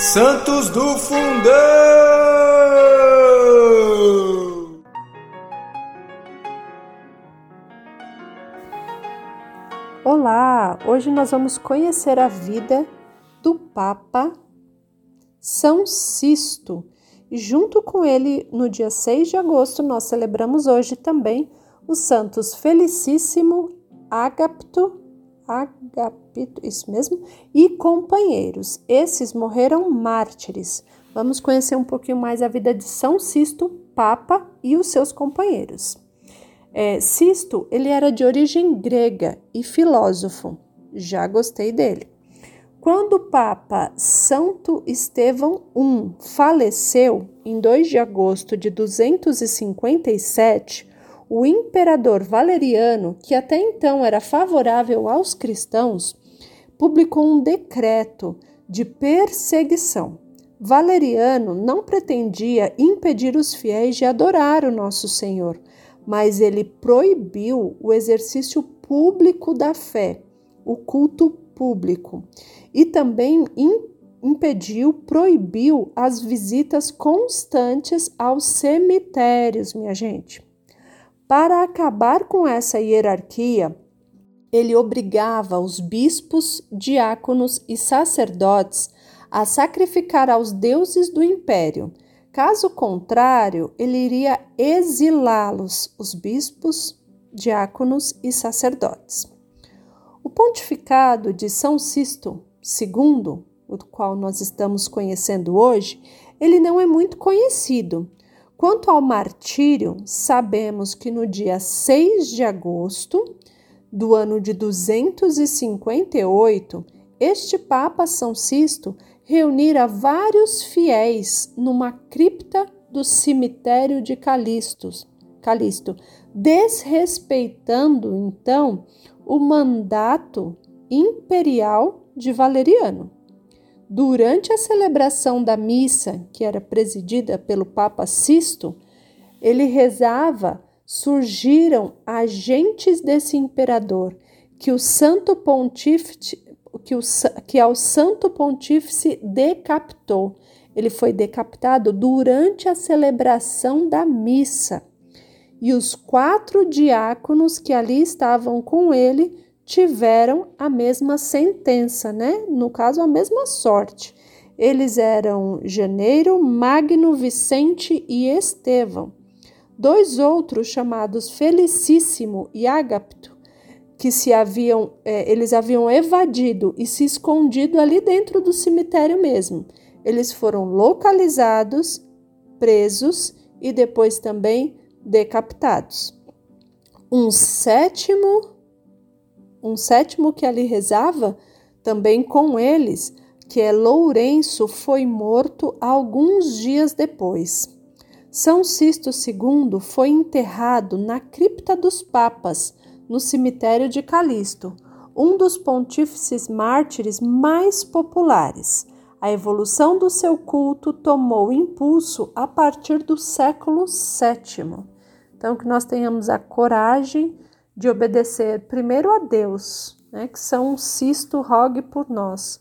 Santos do Fundão! Olá! Hoje nós vamos conhecer a vida do Papa São Sisto. E junto com ele, no dia 6 de agosto, nós celebramos hoje também os santos Felicíssimo, Agapto, Agapito, isso mesmo, e companheiros. Esses morreram mártires. Vamos conhecer um pouquinho mais a vida de São Sisto, Papa e os seus companheiros. É, Sisto, ele era de origem grega e filósofo. Já gostei dele. Quando o Papa Santo Estevão I faleceu em 2 de agosto de 257, o imperador Valeriano, que até então era favorável aos cristãos, publicou um decreto de perseguição. Valeriano não pretendia impedir os fiéis de adorar o nosso Senhor, mas ele proibiu o exercício público da fé, o culto público, e também impediu, proibiu as visitas constantes aos cemitérios, minha gente. Para acabar com essa hierarquia, ele obrigava os bispos, diáconos e sacerdotes a sacrificar aos deuses do império. Caso contrário, ele iria exilá-los, os bispos, diáconos e sacerdotes. O pontificado de São Sisto II, o qual nós estamos conhecendo hoje, ele não é muito conhecido. Quanto ao martírio, sabemos que no dia 6 de agosto do ano de 258, este Papa São Sisto reunira vários fiéis numa cripta do cemitério de Calistos, Calisto, desrespeitando então o mandato imperial de Valeriano. Durante a celebração da missa, que era presidida pelo Papa Sisto, ele rezava: surgiram agentes desse imperador que o Santo Pontífice que, o, que ao Santo Pontífice decapitou. Ele foi decapitado durante a celebração da missa. E os quatro diáconos que ali estavam com ele tiveram a mesma sentença, né? No caso, a mesma sorte. Eles eram Janeiro, Magno, Vicente e Estevão. Dois outros, chamados Felicíssimo e Agapto, que se haviam, é, eles haviam evadido e se escondido ali dentro do cemitério mesmo. Eles foram localizados, presos e depois também decapitados. Um sétimo um sétimo que ali rezava, também com eles, que é Lourenço, foi morto alguns dias depois. São Sisto II foi enterrado na cripta dos Papas, no cemitério de Calisto, um dos pontífices mártires mais populares. A evolução do seu culto tomou impulso a partir do século VII. Então, que nós tenhamos a coragem de obedecer primeiro a Deus, né, que São Sisto rogue por nós,